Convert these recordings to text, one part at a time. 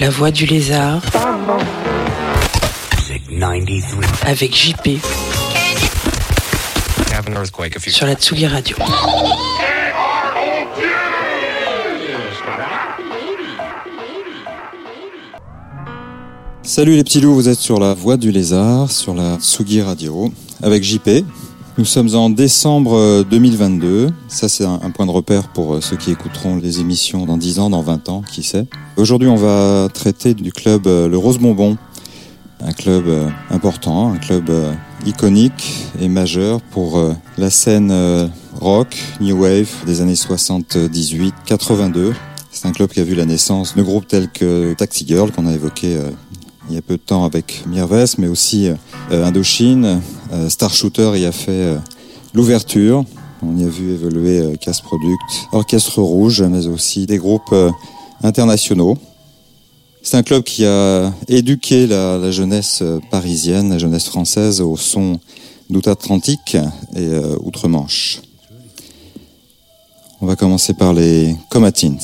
La voix du lézard Music 93. avec JP sur la Tsugi Radio. Salut les petits loups, vous êtes sur la Voix du Lézard, sur la Tsugi Radio, avec JP. Nous sommes en décembre euh, 2022. Ça, c'est un, point de repère pour euh, ceux qui écouteront les émissions dans 10 ans, dans 20 ans, qui sait. Aujourd'hui, on va traiter du club euh, Le Rose Bonbon. Un club euh, important, un club euh, iconique et majeur pour euh, la scène euh, rock, new wave des années 78-82. C'est un club qui a vu la naissance de groupes tels que Taxi Girl, qu'on a évoqué euh, il y a peu de temps avec Mirves, mais aussi euh, Indochine. Euh, Star Shooter y a fait euh, l'ouverture. On y a vu évoluer Casse Product, Orchestre Rouge, mais aussi des groupes internationaux. C'est un club qui a éduqué la, jeunesse parisienne, la jeunesse française au son d'outre-Atlantique et outre-Manche. On va commencer par les Comatins.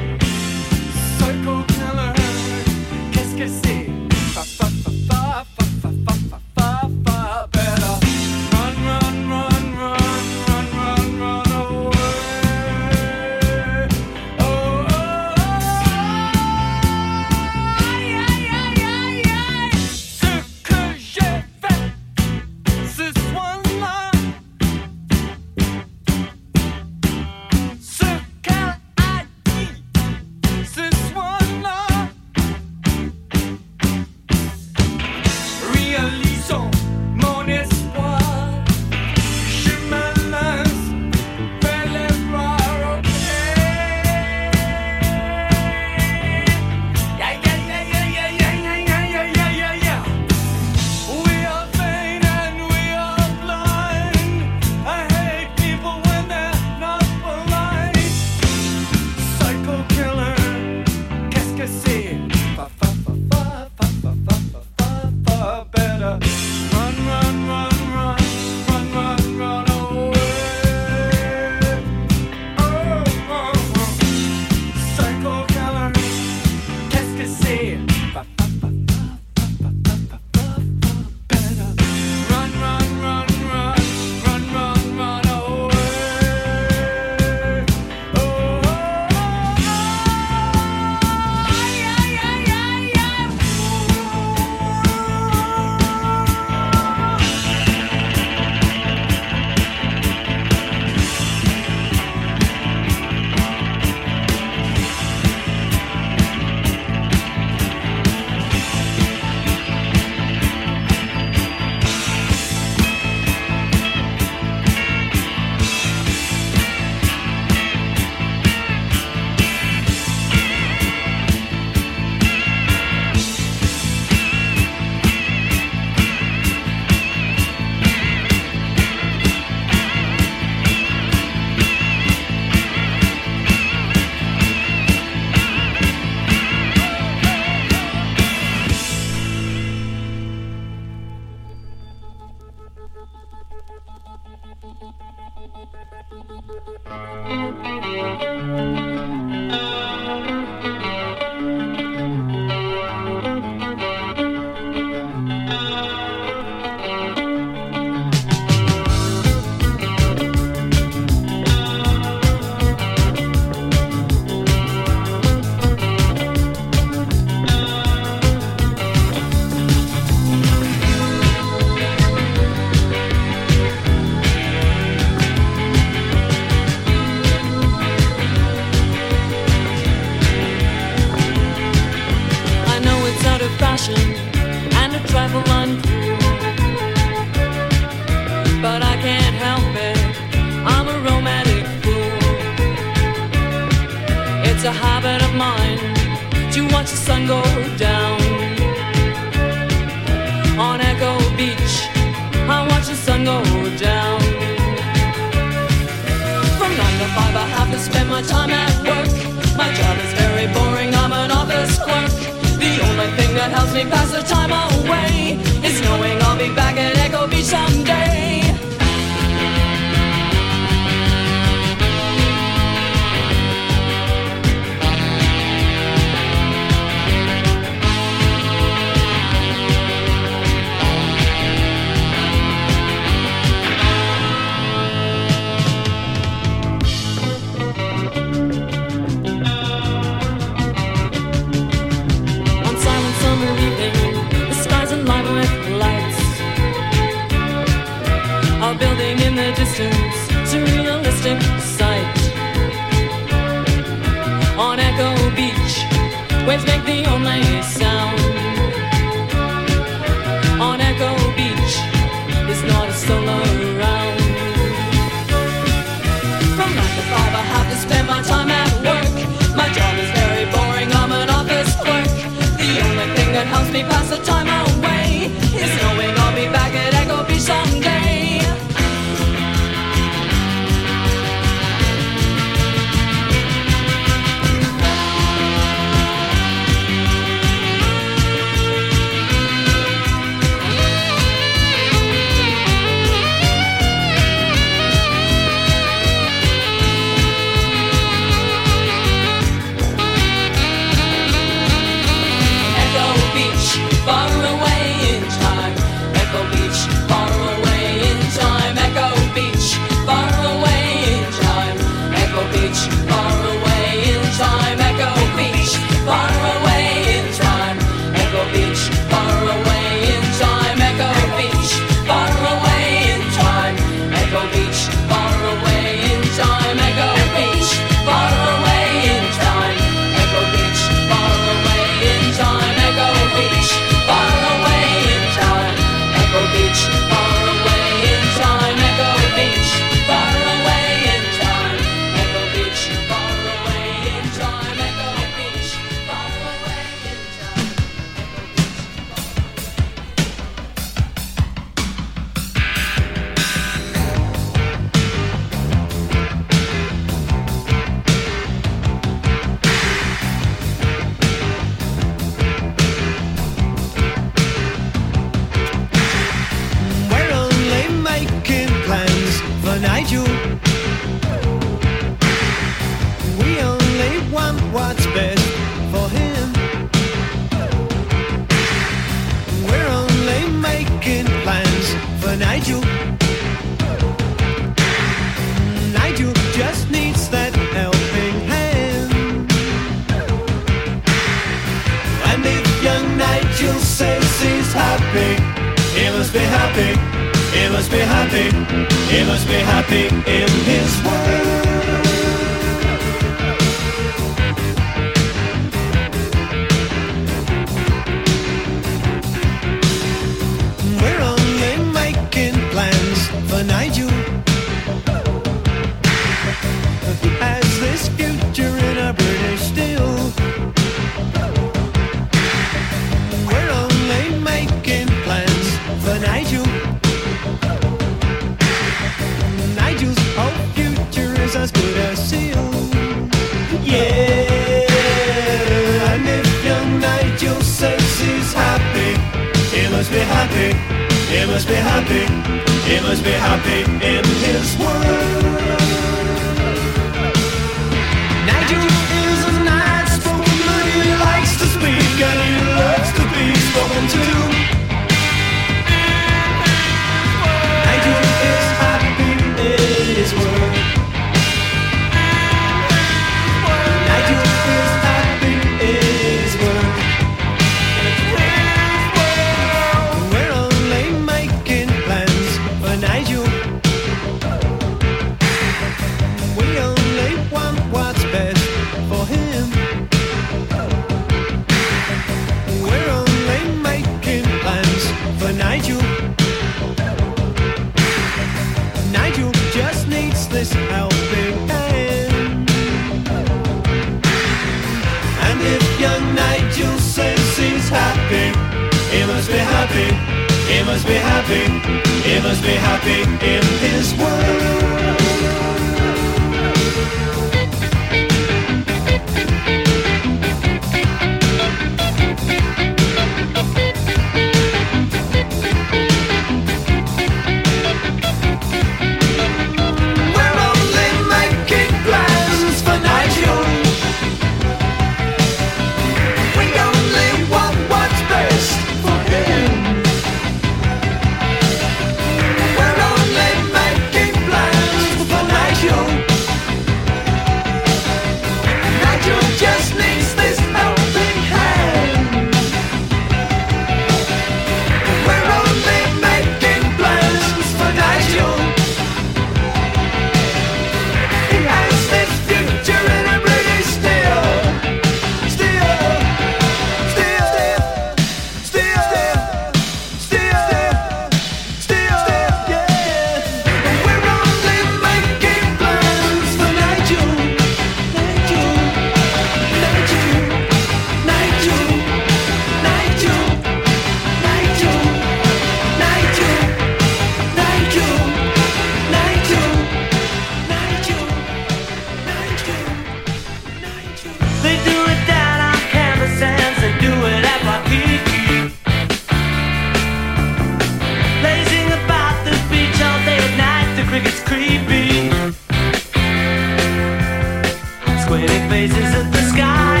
squinting faces at the sky.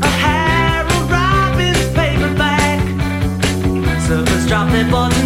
A Harold Robbins paperback. Surfers drop their boards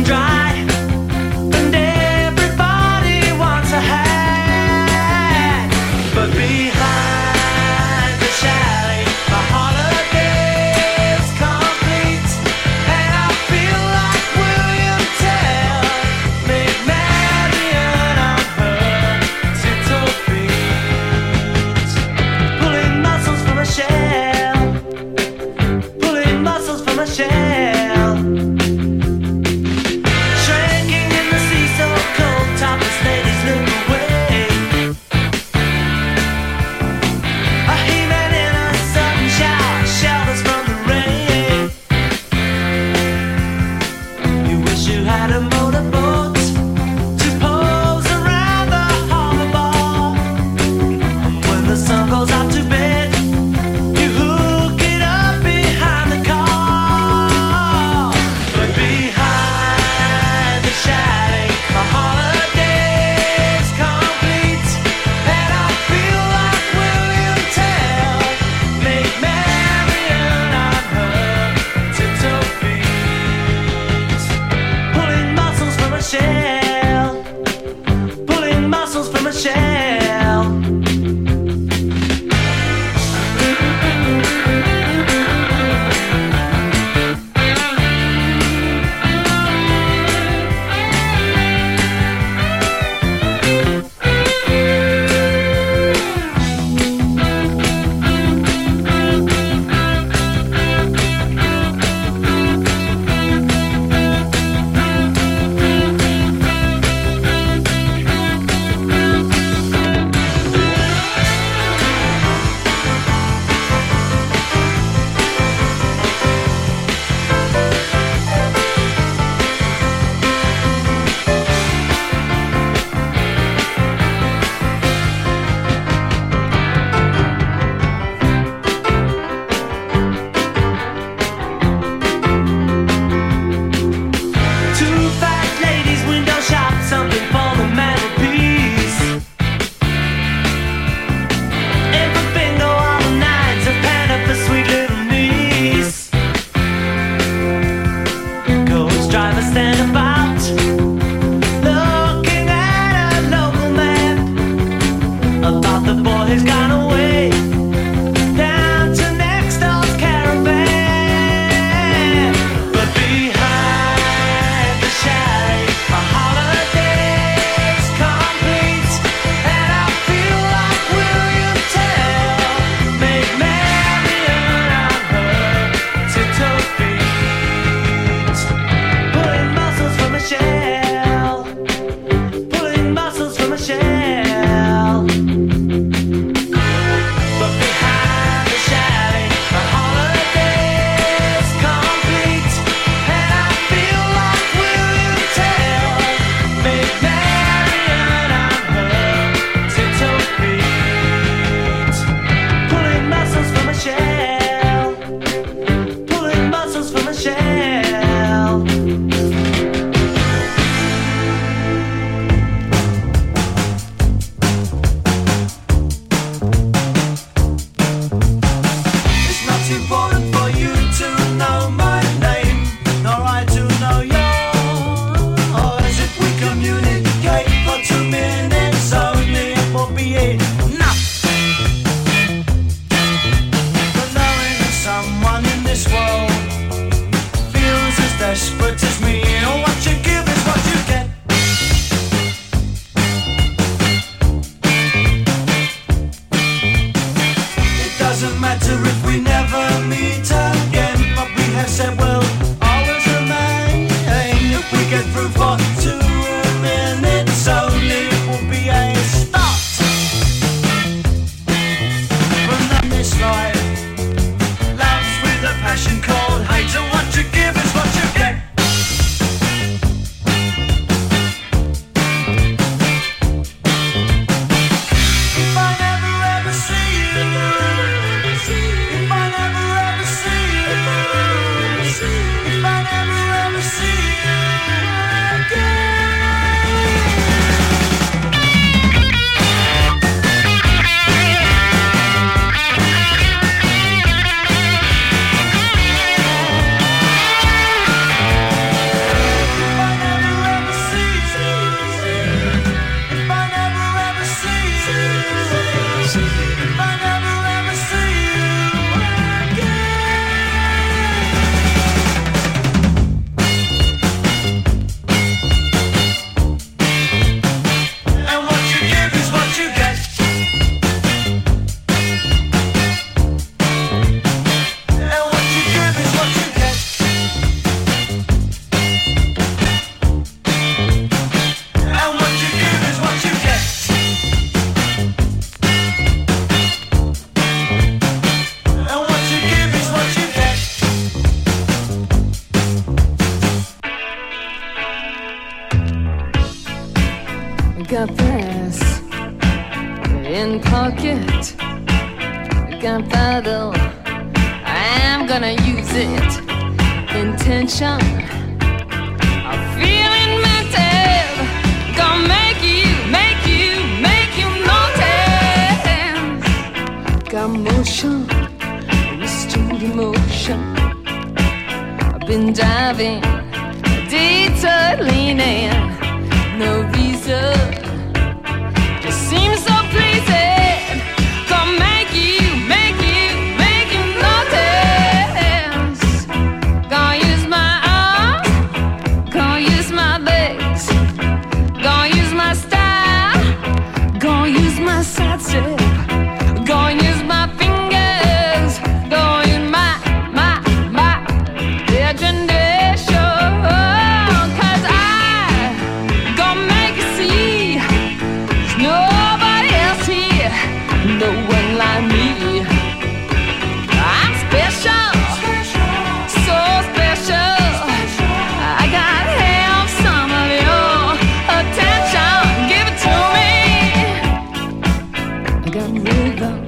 rhythm.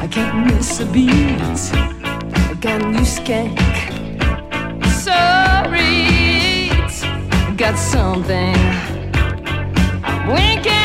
I can't miss a beat. I got a new skank. Sorry, got something. Winking.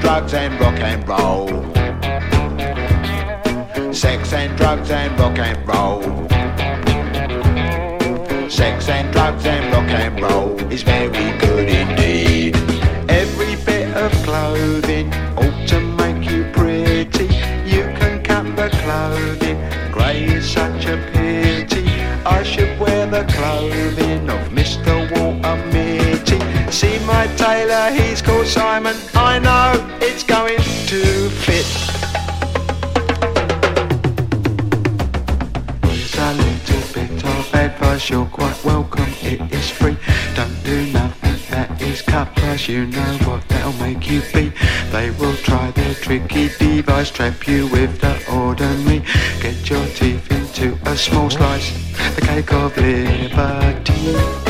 drugs and rock and roll. Sex and drugs and rock and roll. Sex and drugs and rock and roll is very good indeed. Every bit of clothing ought to make you pretty. You can cut the clothing, grey is such a pity. I should wear the clothing he's called Simon. I know it's going to fit. Here's a little bit of advice, you're quite welcome, it is free. Don't do nothing that is cut price, you know what that'll make you be. They will try their tricky device, trap you with the ordinary. Get your teeth into a small slice, the cake of liberty.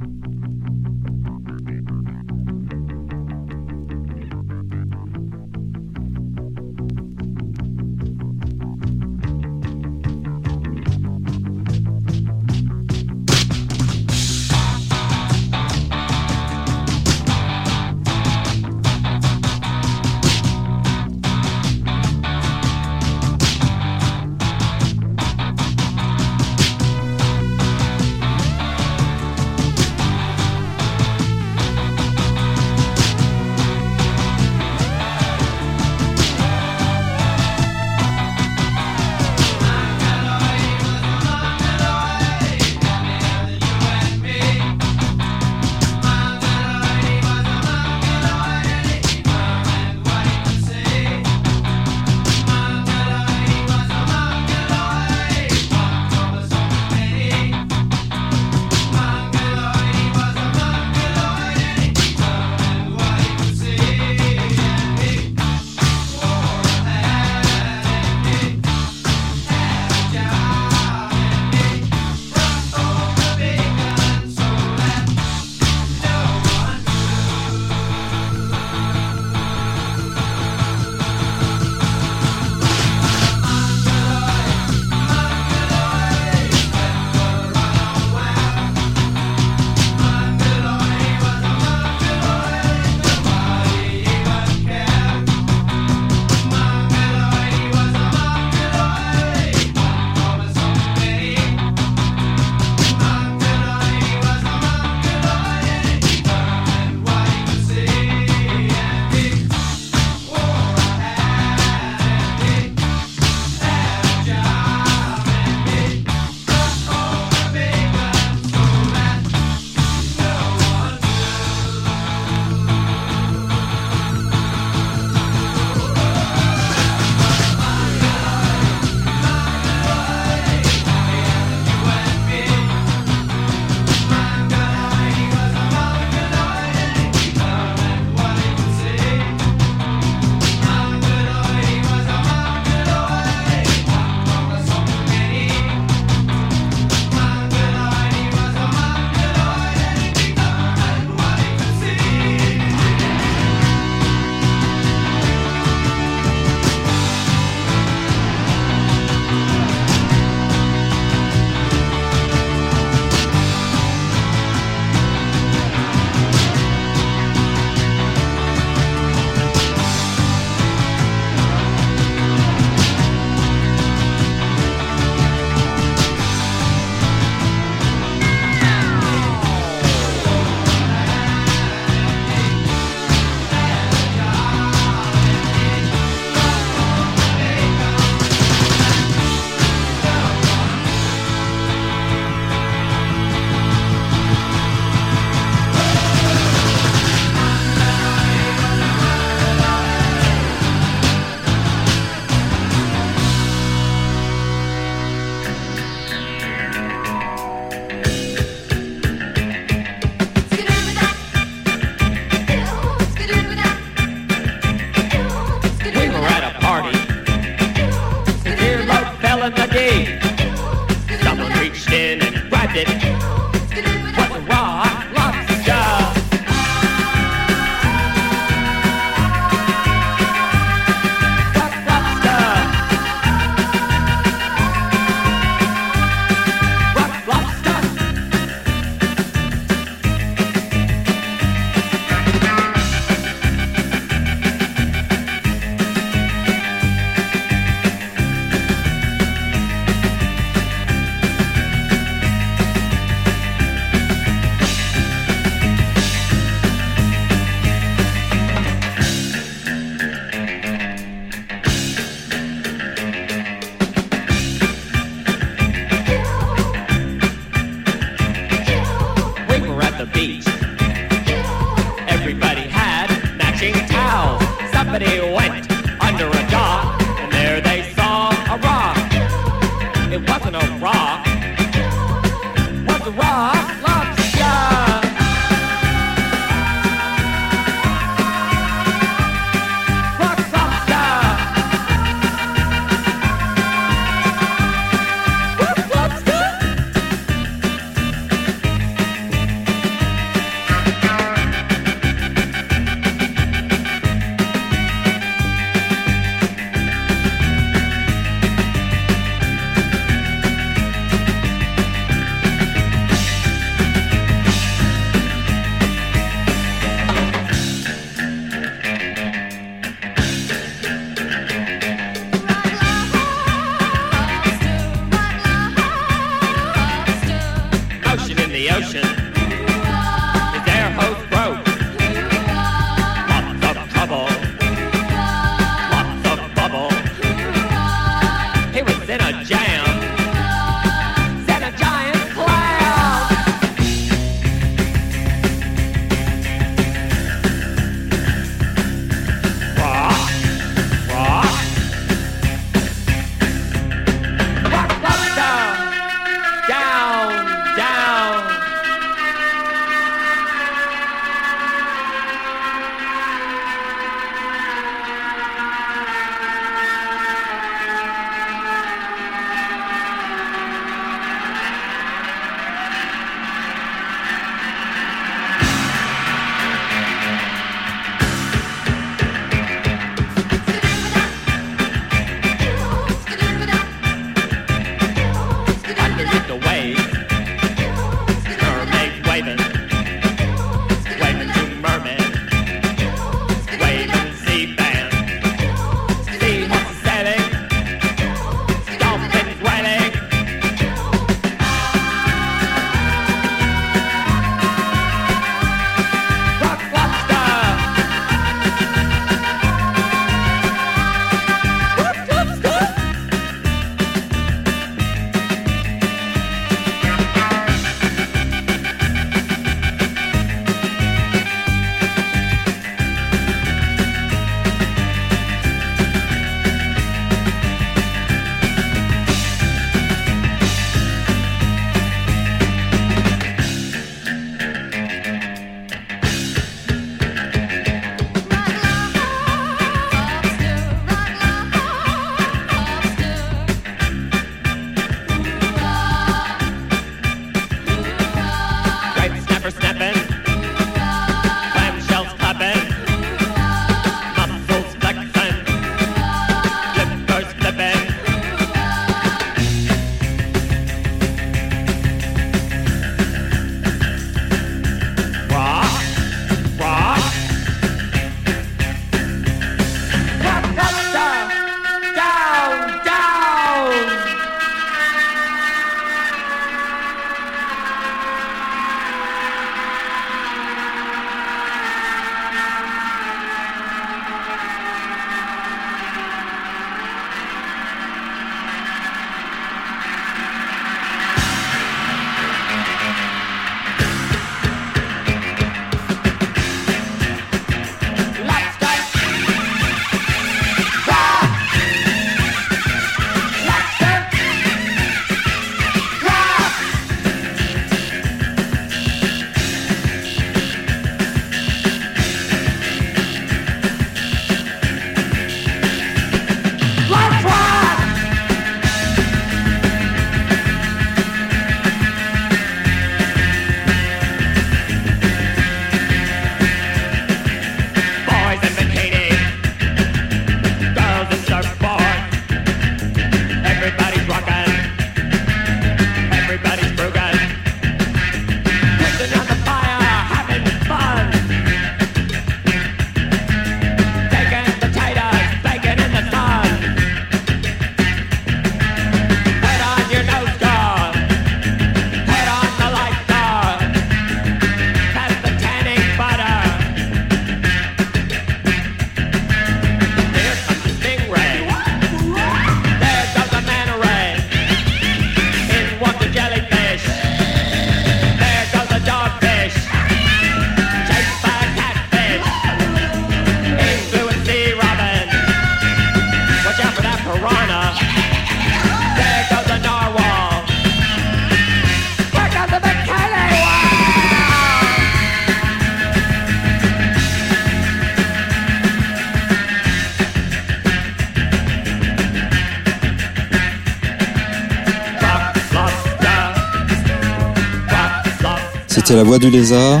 Du Lézard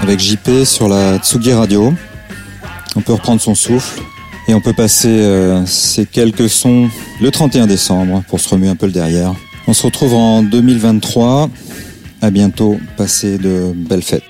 avec JP sur la Tsugi Radio. On peut reprendre son souffle et on peut passer euh, ces quelques sons le 31 décembre pour se remuer un peu le derrière. On se retrouve en 2023. À bientôt. Passez de belles fêtes.